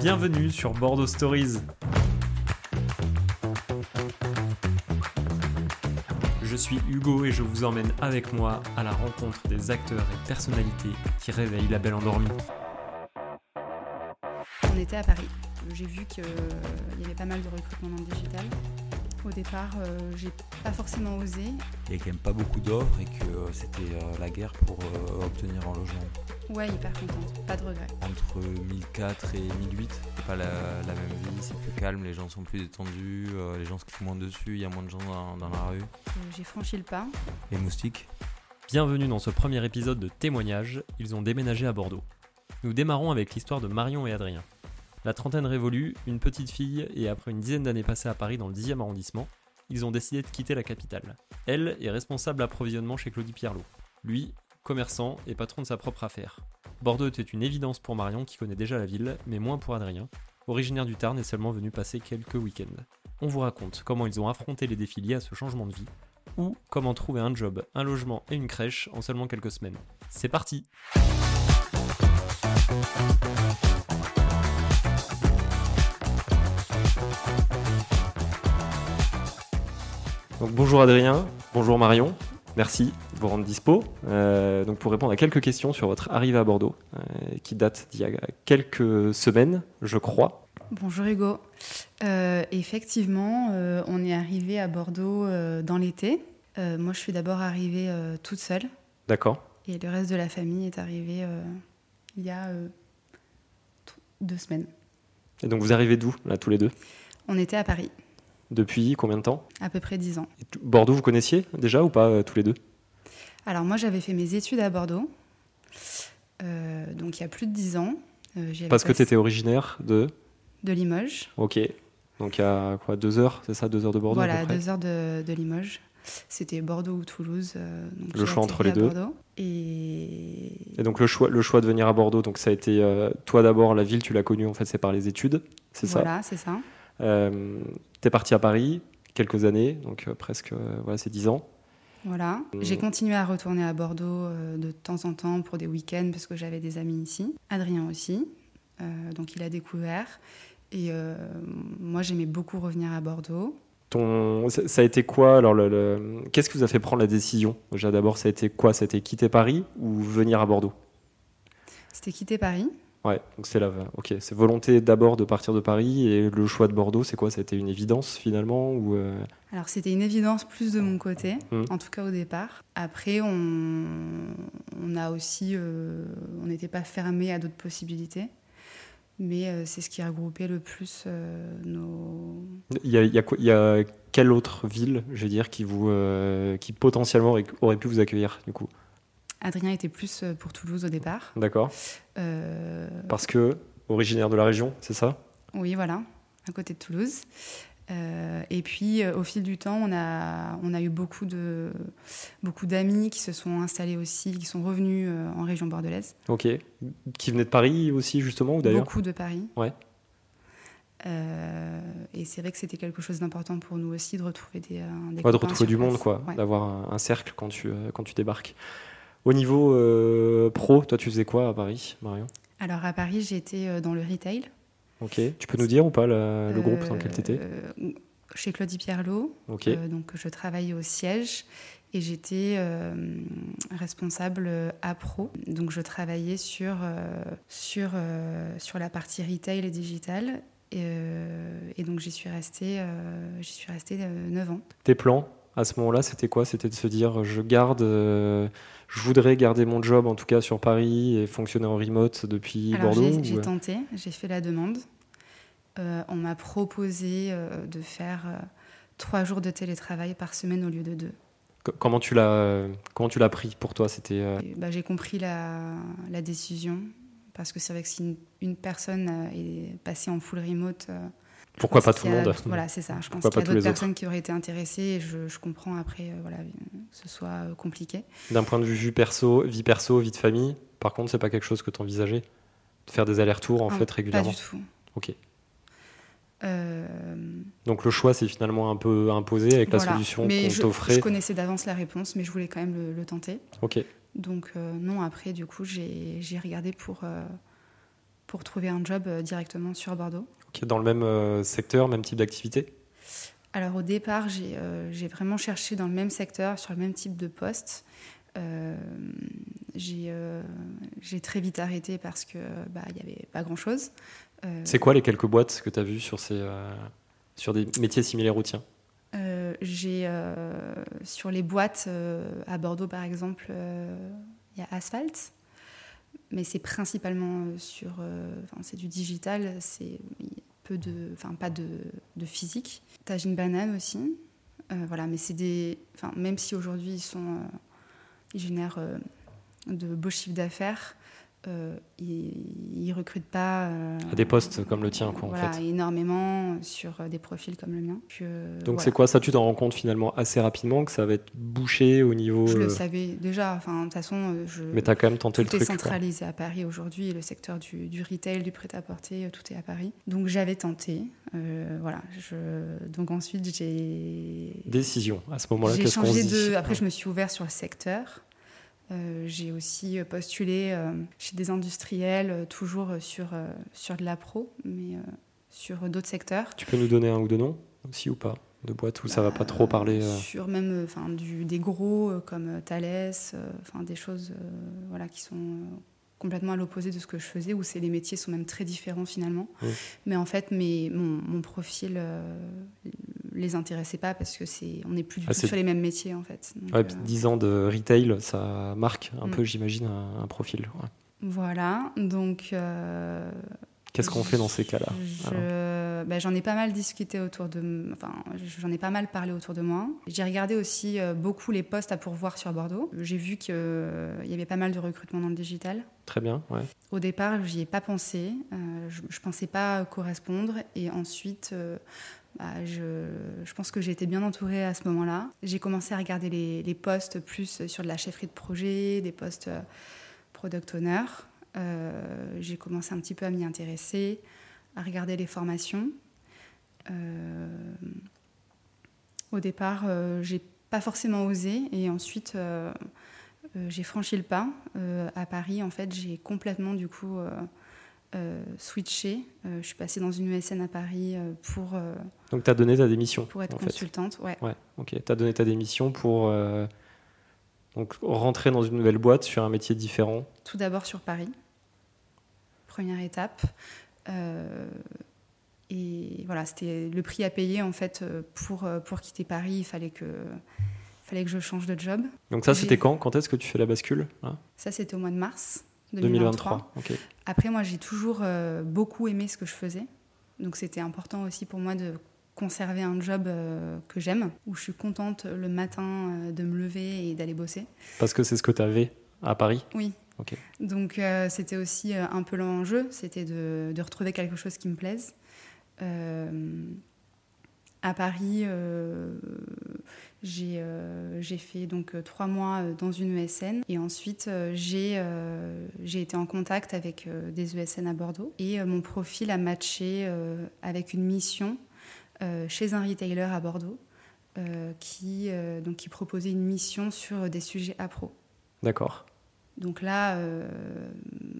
Bienvenue sur Bordeaux Stories. Je suis Hugo et je vous emmène avec moi à la rencontre des acteurs et personnalités qui réveillent la belle endormie. On était à Paris. J'ai vu qu'il y avait pas mal de recrutement dans le digital. Au départ, euh, j'ai pas forcément osé. Il y a quand même pas beaucoup d'offres et que euh, c'était euh, la guerre pour euh, obtenir un logement. Ouais, hyper contente, pas de regrets. Entre 1004 et 1008, c'est pas la, la même vie, c'est plus calme, les gens sont plus détendus, euh, les gens se crient moins dessus, il y a moins de gens dans, dans la rue. J'ai franchi le pas. Les moustiques Bienvenue dans ce premier épisode de témoignage. Ils ont déménagé à Bordeaux. Nous démarrons avec l'histoire de Marion et Adrien. La trentaine révolue, une petite fille, et après une dizaine d'années passées à Paris dans le 10e arrondissement, ils ont décidé de quitter la capitale. Elle est responsable approvisionnement chez Claudie Pierlot. Lui, commerçant et patron de sa propre affaire. Bordeaux était une évidence pour Marion qui connaît déjà la ville, mais moins pour Adrien, originaire du Tarn et seulement venu passer quelques week-ends. On vous raconte comment ils ont affronté les défis liés à ce changement de vie, ou comment trouver un job, un logement et une crèche en seulement quelques semaines. C'est parti Donc bonjour Adrien, bonjour Marion, merci de vous rendre dispo. Euh, donc pour répondre à quelques questions sur votre arrivée à Bordeaux, euh, qui date d'il y a quelques semaines, je crois. Bonjour Hugo. Euh, effectivement, on est arrivé à Bordeaux dans l'été. Moi, je suis d'abord arrivée toute seule D'accord. et le reste de la famille est arrivé il y a deux semaines. Et donc vous arrivez d'où, là, tous les deux? On était à Paris, Depuis combien de temps? À peu près dix ans. Et tout- Bordeaux, vous connaissiez déjà ou pas, euh, tous les deux? Alors moi, j'avais fait mes études à Bordeaux, euh, donc il y a plus de dix ans. Euh, Parce que tu étais originaire de... de Limoges. Ok. Donc à quoi Deux heures, c'est ça Deux heures de Bordeaux à voilà, peu près? deux heures de, de Limoges. C'était Bordeaux ou Toulouse. euh, donc Le choix entre les à deux. Bordeaux. Et... Et donc le choix, le choix de venir à Bordeaux, donc ça a été euh, toi d'abord la ville, tu l'as connue en fait, c'est par les études, c'est ça? Voilà, c'est ça. Euh, T'es parti à Paris quelques années, donc euh, presque euh, voilà c'est dix ans. Voilà. Mm. J'ai continué à retourner à Bordeaux euh, de temps en temps pour des week-ends parce que j'avais des amis ici. Adrien aussi. Euh, donc il a découvert. Et euh, moi, j'aimais beaucoup revenir à Bordeaux. Ton, ça a été quoi alors le, le- Qu'est-ce qui vous a fait prendre la décision? Déjà d'abord, ça a été quoi? Ça a été quitter Paris ou venir à Bordeaux? C'était quitter Paris. Ouais, donc c'est là. Ok, c'est volonté d'abord de partir de Paris et le choix de Bordeaux, c'est quoi? Été une évidence finalement ou euh, Alors c'était une évidence plus de mon côté, Mm. en tout cas au départ. Après, on, on a aussi, euh, on n'était pas fermé à d'autres possibilités, mais euh, c'est ce qui a regroupé le plus nos. Il y a, il y a quoi- il y a quelle autre ville, je veux dire, qui vous, qui potentiellement aurait- aurait pu vous accueillir du coup? Adrien était plus euh, pour Toulouse au départ. D'accord. Euh, Parce que originaire de la région, c'est ça? Oui, voilà, à côté de Toulouse. Euh, et puis, au fil du temps, on a, on a eu beaucoup de beaucoup d'amis qui se sont installés aussi, qui sont revenus en région bordelaise. Ok. Qui venait de Paris aussi justement ou d'ailleurs? Beaucoup de Paris. Ouais. Euh, et c'est vrai que c'était quelque chose d'important pour nous aussi de retrouver des, des Ouais, de retrouver du monde, quoi, Ouais. d'avoir un, un cercle quand tu, euh, quand tu débarques. Au niveau euh, pro, toi tu faisais quoi à Paris, Marion? Alors à Paris, j'étais euh, dans le retail. Ok. Tu peux nous dire ou pas le, le groupe dans lequel tu étais Euh, Chez Claudie Pierlot. Ok. Donc je travaillais au siège et j'étais euh, responsable euh, à pro. Donc je travaillais sur, euh, sur, euh, sur la partie retail et digital. Et, et donc j'y suis restée, j'y suis restée euh, 9 ans. Tes plans? À ce moment-là, c'était quoi? C'était de se dire, je garde, euh, je voudrais garder mon job en tout cas sur Paris et fonctionner en remote depuis Alors Bordeaux j'ai- ou- tenté, j'ai fait la demande. Euh, on m'a proposé euh, de faire trois jours de télétravail par semaine au lieu de deux. Co- Comment tu l'as, comment tu l'as pris pour toi? C'était bah, j'ai compris la, la décision parce que c'est vrai que si une, une personne est passée en full remote, pourquoi pas tout le monde Voilà, c'est ça. Je pense qu'il y a d'autres autres personnes qui auraient été intéressées et je, je comprends après euh, voilà, que ce soit euh, compliqué. D'un point de vue vie perso, vie perso, vie de famille, par contre, c'est pas quelque chose que tu envisageais de faire des allers-retours en Ah, fait régulièrement. Pas du tout. Ok. Euh, Donc le choix c'est finalement un peu imposé avec la solution qu'on t'offrait. je connaissais d'avance la réponse, mais je voulais quand même le, le tenter. Ok. Donc non, après, du coup, j'ai regardé pour, pour trouver un job directement sur Bordeaux. Dans le même secteur, même type d'activité? Alors au départ, j'ai vraiment cherché dans le même secteur, sur le même type de poste. j'ai très vite arrêté parce que bah, il n'y avait pas grand chose. C'est quoi les quelques boîtes que tu as vues sur, ces, sur des métiers similaires aux tiens? Euh, j'ai euh, sur les boîtes euh, à Bordeaux par exemple, il y a Asphalt, mais c'est principalement sur, c'est du digital, c'est peu de, enfin pas de, de physique. une Banane aussi, voilà, mais c'est des, enfin même si aujourd'hui ils sont, ils génèrent de beaux chiffres d'affaires. Euh, ils, ne recrutent pas euh, à des postes comme le tien, quoi, en fait. énormément sur euh, des profils comme le mien. Donc c'est quoi ça Tu t'en rends compte finalement assez rapidement que ça va être bouché au niveau. Je le savais déjà. Enfin de toute façon, je. Mais as quand même tenté le truc. Tout est centralisé à Paris aujourd'hui. Le secteur du, du retail, du prêt-à-porter, tout est à Paris. Donc j'avais tenté. voilà. Je... Donc ensuite j'ai. Décision à ce moment-là. J'ai changé de. Après je me suis ouvert sur le secteur. Euh, j'ai aussi postulé euh, chez des industriels, euh, toujours sur, sur de la pro, mais sur d'autres secteurs. Tu peux nous donner un ou deux noms aussi ou pas de boîtes où ça va pas trop parler Sur même enfin, du, des gros comme Thales, enfin des choses voilà, qui sont complètement à l'opposé de ce que je faisais, où c'est les métiers sont même très différents finalement. Mais en fait, mes, mon, mon profil euh, les intéressait pas parce que c'est on n'est plus du ah, tout sur les mêmes métiers en fait. ouais, 10 euh, ans de retail, ça marque un mm. peu, j'imagine, un, profil. Voilà, donc euh, Qu'est-ce qu'on fait dans ces cas-là ben, J'en ai pas mal discuté autour de... Enfin, j'en ai pas mal parlé autour de moi. J'ai regardé aussi euh, beaucoup les postes à pourvoir sur Bordeaux. J'ai vu qu'il y avait pas mal de recrutement dans le digital. Très bien, ouais. Au départ, j'y ai pas pensé. Euh, je, ne pensais pas correspondre. Et ensuite... Bah, je, pense que j'ai été bien entourée à ce moment-là. J'ai commencé à regarder les, postes plus sur de la chefferie de projet, des postes product owner. Euh, j'ai commencé un petit peu à m'y intéresser, à regarder les formations. Euh, au départ, euh, j'ai pas forcément osé et ensuite j'ai franchi le pas. à Paris, en fait, j'ai complètement du coup switché. je suis passée dans une ESN à Paris pour. Donc, tu as donné ta démission Pour être consultante, ouais. Ouais, ok. Tu as donné ta démission pour donc, rentrer dans une nouvelle boîte sur un métier différent Tout d'abord sur Paris, première étape. Euh, et voilà, c'était le prix à payer en fait pour, pour quitter Paris. Il fallait que, fallait que je change de job. Donc ça, c'était quand? Quand est-ce que tu fais la bascule hein? Ça, c'était au mois de mars 2023. Après, moi, j'ai toujours euh, beaucoup aimé ce que je faisais. Donc c'était important aussi pour moi de conserver un job euh, que j'aime, où je suis contente le matin euh, de me lever et d'aller bosser. Parce que c'est ce que tu avais à Paris? Oui. Donc c'était aussi un peu l'enjeu, c'était de, de, retrouver quelque chose qui me plaise. À Paris, j'ai fait donc trois mois dans une ESN et ensuite j'ai été en contact avec des ESN à Bordeaux. Et mon profil a matché avec une mission euh, chez un retailer à Bordeaux euh, qui, euh, donc, qui proposait une mission sur des sujets pro D'accord. Donc là,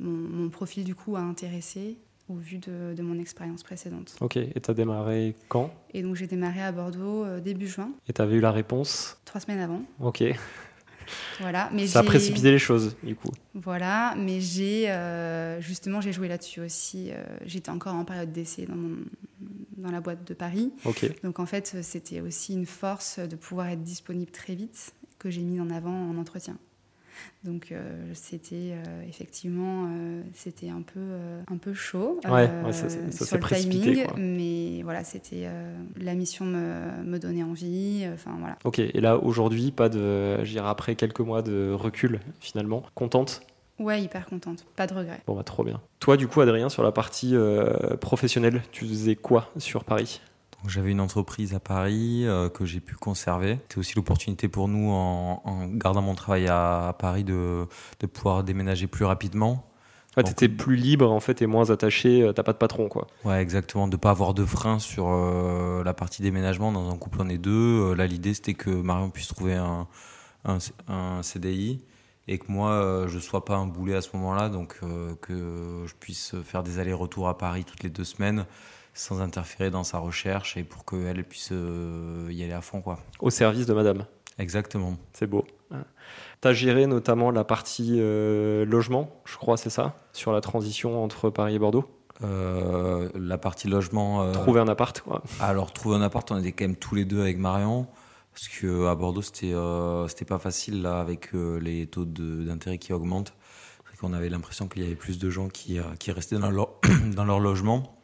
mon, profil du coup a intéressé au vu de, de mon expérience précédente. Ok, et tu as démarré quand? Et donc j'ai démarré à Bordeaux début juin. Et tu avais eu la réponse? Trois semaines avant. Ok. Voilà, mais ça a précipité les choses, du coup. Voilà, mais j'ai justement j'ai joué là-dessus aussi. J'étais encore en période d'essai dans mon, dans la boîte de Paris. Donc en fait, c'était aussi une force de pouvoir être disponible très vite que j'ai mis en avant en entretien. Donc euh, c'était euh, effectivement euh, c'était un peu un peu chaud ouais, ça, sur le timing, mais voilà c'était la mission me, me donnait envie. Enfin voilà. Ok et là aujourd'hui pas de après quelques mois de recul finalement contente? Ouais, hyper contente, pas de regret. Bon, bah, trop bien. Toi, du coup, Adrien, sur la partie professionnelle, tu faisais quoi sur Paris? J'avais une entreprise à Paris euh, que j'ai pu conserver. C'était aussi l'opportunité pour nous, en, gardant mon travail à, Paris, de, de, pouvoir déménager plus rapidement. Ouais, tu étais plus libre en fait et moins attaché, euh, t'as pas de patron quoi. Ouais, exactement, de pas avoir de frein sur la partie déménagement. Dans un couple, on est deux. là, l'idée c'était que Marion puisse trouver un, un, un CDI et que moi je sois pas un boulet à ce moment-là, donc que je puisse faire des allers-retours à Paris toutes les deux semaines sans interférer dans sa recherche et pour qu'elle puisse y aller à fond quoi. Au service de Madame. Exactement. C'est beau. Tu as géré notamment la partie logement, je crois, c'est ça, sur la transition entre Paris et Bordeaux? Euh, la partie logement. Euh, trouver un appart, quoi. Alors, trouver un appart, on était quand même tous les deux avec Marion. Parce qu'à Bordeaux, c'était euh, c'était pas facile, là, avec les taux d'intérêt qui augmentent. qu'on avait l'impression qu'il y avait plus de gens qui, qui restaient dans leur, dans leur logement.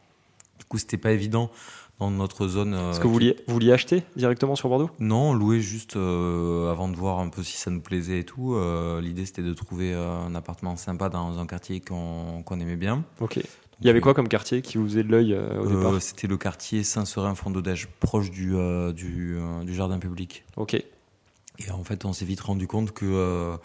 Coup, c'était pas évident dans notre zone. Est-ce que vous vouliez, vous vouliez acheter directement sur Bordeaux? Non, louer juste avant de voir un peu si ça nous plaisait et tout. L'idée, c'était de trouver un appartement sympa dans un quartier qu'on aimait bien. Ok. Il y avait quoi comme quartier qui vous faisait de l'œil euh, au départ? C'était le quartier Saint-Seurin-Fond-d'Odège, proche du, euh, du, euh, du, jardin public. Ok. Et en fait, on s'est vite rendu compte que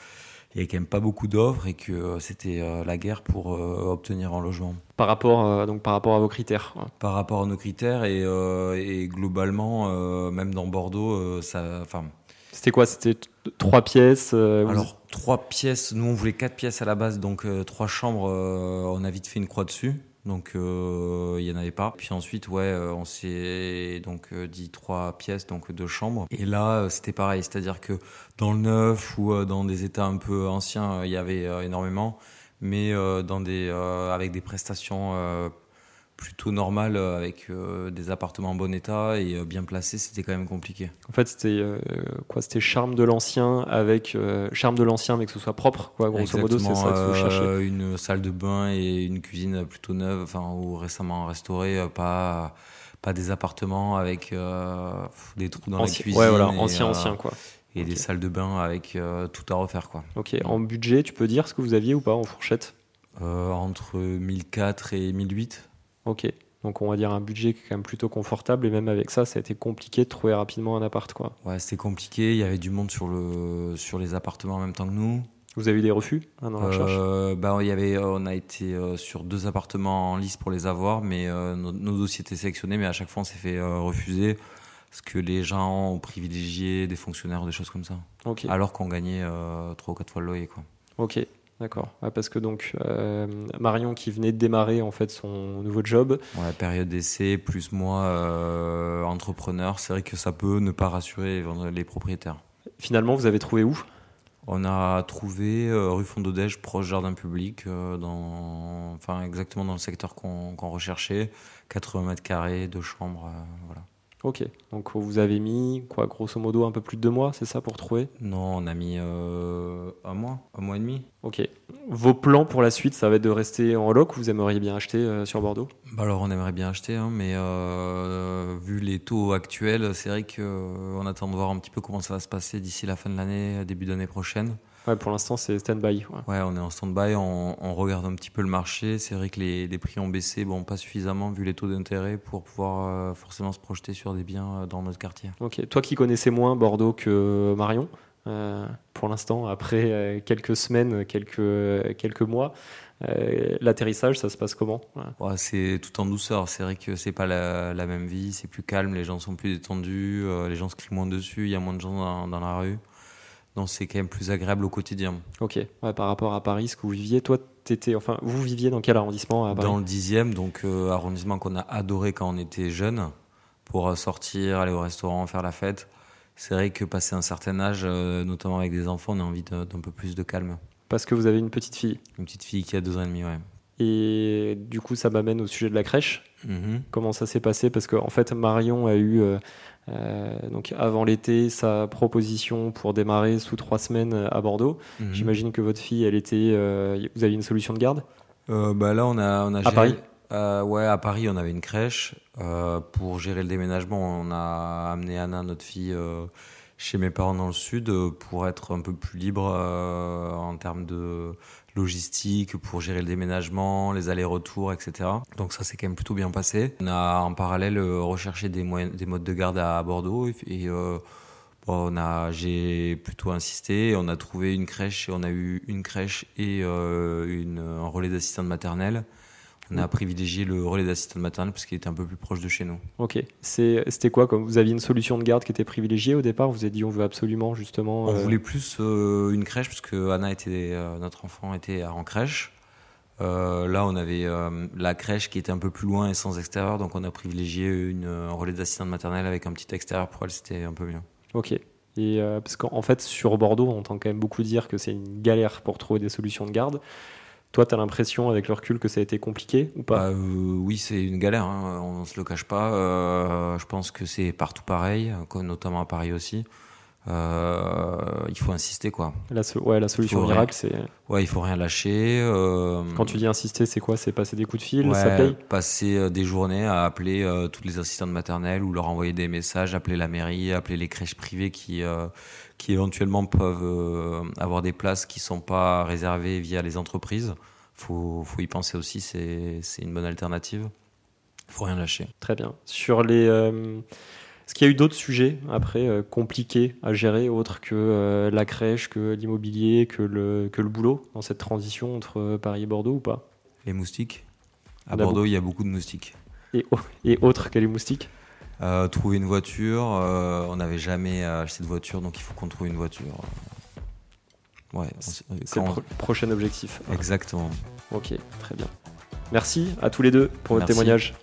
il n'y avait quand même pas beaucoup d'offres et que c'était la guerre pour obtenir un logement. Par rapport, donc par rapport à vos critères Par rapport à nos critères et, et globalement, même dans Bordeaux, ça, enfin. C'était quoi? C'était trois pièces Alors trois pièces. Nous, on voulait quatre pièces à la base, donc trois chambres. on a vite fait une croix dessus. Donc euh, il y en avait pas. Puis ensuite ouais, euh, on s'est donc euh, dit trois pièces, donc deux chambres. Et là c'était pareil, c'est-à-dire que dans le neuf ou dans des états un peu anciens, il y avait énormément, mais dans des avec des prestations plutôt normal euh, avec euh, des appartements en bon état et euh, bien placés, c'était quand même compliqué. En fait, c'était quoi C'était charme de l'ancien avec charme de l'ancien, mais que ce soit propre, quoi. Grosso modo, c'est ça que vous cherchez. Une salle de bain et une cuisine plutôt neuve, enfin ou récemment restaurée, pas pas des appartements avec des trous dans la cuisine. Ouais, voilà, ancien, ancien, quoi. Et des salles de bain avec tout à refaire, quoi. Ok. En budget, tu peux dire ce que vous aviez ou pas en fourchette? Entre 1004 et 1008. Ok. Donc on va dire un budget qui est quand même plutôt confortable et même avec ça, ça a été compliqué de trouver rapidement un appart quoi. Ouais, c'était compliqué. Il y avait du monde sur le sur les appartements en même temps que nous. Vous avez eu des refus hein, dans la recherche? Euh, bah, il y avait, on a été euh, sur deux appartements en lice pour les avoir, mais euh, nos, dossiers étaient sélectionnés, mais à chaque fois on s'est fait refuser parce que les gens ont privilégié des fonctionnaires ou des choses comme ça. Alors qu'on gagnait trois ou quatre fois le loyer quoi. Ok. D'accord. parce que donc euh, Marion qui venait de démarrer en fait son nouveau job. Ouais, période d'essai plus moi euh, entrepreneur, c'est vrai que ça peut ne pas rassurer les propriétaires. Finalement, vous avez trouvé où? On a trouvé euh, rue Fondodège, proche jardin public, dans, enfin exactement dans le secteur qu'on recherchait, 80 mètres carrés, deux chambres, voilà. Ok, donc vous avez mis quoi, grosso modo un peu plus de deux mois, c'est ça pour trouver? Non, on a mis euh, un mois, un mois et demi. Ok. Vos plans pour la suite, ça va être de rester en loc ou vous aimeriez bien acheter euh, sur Bordeaux? Bah Alors on aimerait bien acheter, hein, mais euh, vu les taux actuels, c'est vrai qu'on attend de voir un petit peu comment ça va se passer d'ici la fin de l'année, début d'année prochaine. Ouais, pour l'instant, c'est stand-by. Ouais. on est en stand-by, on, regarde un petit peu le marché. C'est vrai que les, les, prix ont baissé, bon, pas suffisamment vu les taux d'intérêt pour pouvoir euh, forcément se projeter sur des biens euh, dans notre quartier. Ok, toi qui connaissais moins Bordeaux que Marion, euh, pour l'instant, après quelques semaines, quelques, quelques mois, l'atterrissage, ça se passe comment? Ouais. C'est tout en douceur. C'est vrai que c'est pas la, la, même vie, c'est plus calme, les gens sont plus détendus, les gens se crient moins dessus, il y a moins de gens dans, dans la rue. Donc c'est quand même plus agréable au quotidien. Ok, par rapport à Paris, ce que vous viviez, toi, étais, enfin, vous viviez dans quel arrondissement à Paris? Dans le dixième, donc euh, arrondissement qu'on a adoré quand on était jeune, pour euh, sortir, aller au restaurant, faire la fête. C'est vrai que passer un certain âge, euh, notamment avec des enfants, on a envie d'un peu plus de calme. Parce que vous avez une petite fille? Une petite fille qui a deux ans et demi, ouais. Et du coup, ça m'amène au sujet de la crèche. Mm-hmm. Comment ça s'est passé? Parce qu'en en fait, Marion a eu euh, donc avant l'été, sa proposition pour démarrer sous trois semaines à Bordeaux. Mhm. J'imagine que votre fille, elle était, euh, vous avez une solution de garde? Euh, Bah là, on a, on a à Paris? ouais, à Paris, on avait une crèche. pour gérer le déménagement, on a amené Anna, notre fille, chez mes parents dans le sud pour être un peu plus libre en termes de logistique pour gérer le déménagement, les allers-retours, etc. Donc ça s'est quand même plutôt bien passé. On a en parallèle euh, recherché des, des modes de garde à Bordeaux et euh, j'ai plutôt insisté. On a trouvé une crèche et on a eu une crèche et euh, un relais d'assistante maternelle. On a privilégié le relais d'assistante maternelle parce qu'il était un peu plus proche de chez nous. Ok. C'était quoi comme Vous aviez une solution de garde qui était privilégiée au départ? Vous avez dit on veut absolument justement. On voulait plus une crèche parce que Anna était notre enfant était en crèche. Euh, là, on avait euh, la crèche qui était un peu plus loin et sans extérieur, donc on a privilégié une, un relais d'assistante maternelle avec un petit extérieur pour elle, c'était un peu mieux. Ok. Et euh, parce qu'en fait, sur Bordeaux, on entend quand même beaucoup dire que c'est une galère pour trouver des solutions de garde. Toi, tu as l'impression, avec le recul, que ça a été compliqué ou pas bah, Oui, c'est une galère, hein, on ne se le cache pas. je pense que c'est partout pareil, notamment à Paris aussi. Euh, il faut insister quoi. La, ouais, la solution miracle, c'est. Ouais, il faut rien lâcher. Euh, Quand tu dis insister, c'est quoi? C'est passer des coups de fil, ça paye? Passer euh, des journées à appeler toutes les assistantes maternelles ou leur envoyer des messages, appeler la mairie, appeler les crèches privées qui, qui éventuellement peuvent avoir des places qui sont pas réservées via les entreprises. Faut, faut y penser aussi, c'est une bonne alternative. Faut rien lâcher. Très bien. Sur les est-ce qu'il y a eu d'autres sujets après euh, compliqués à gérer, autres que euh, la crèche, que l'immobilier, que le, que le boulot dans cette transition entre euh, Paris et Bordeaux ou pas? Les moustiques. À Bordeaux, il y a beaucoup de moustiques. Et, et autres que les moustiques? Trouver une voiture. on n'avait jamais acheté de voiture, donc il faut qu'on trouve une voiture. Ouais, c'est le prochain objectif. Exactement. Ok, très bien. Merci à tous les deux pour votre témoignage.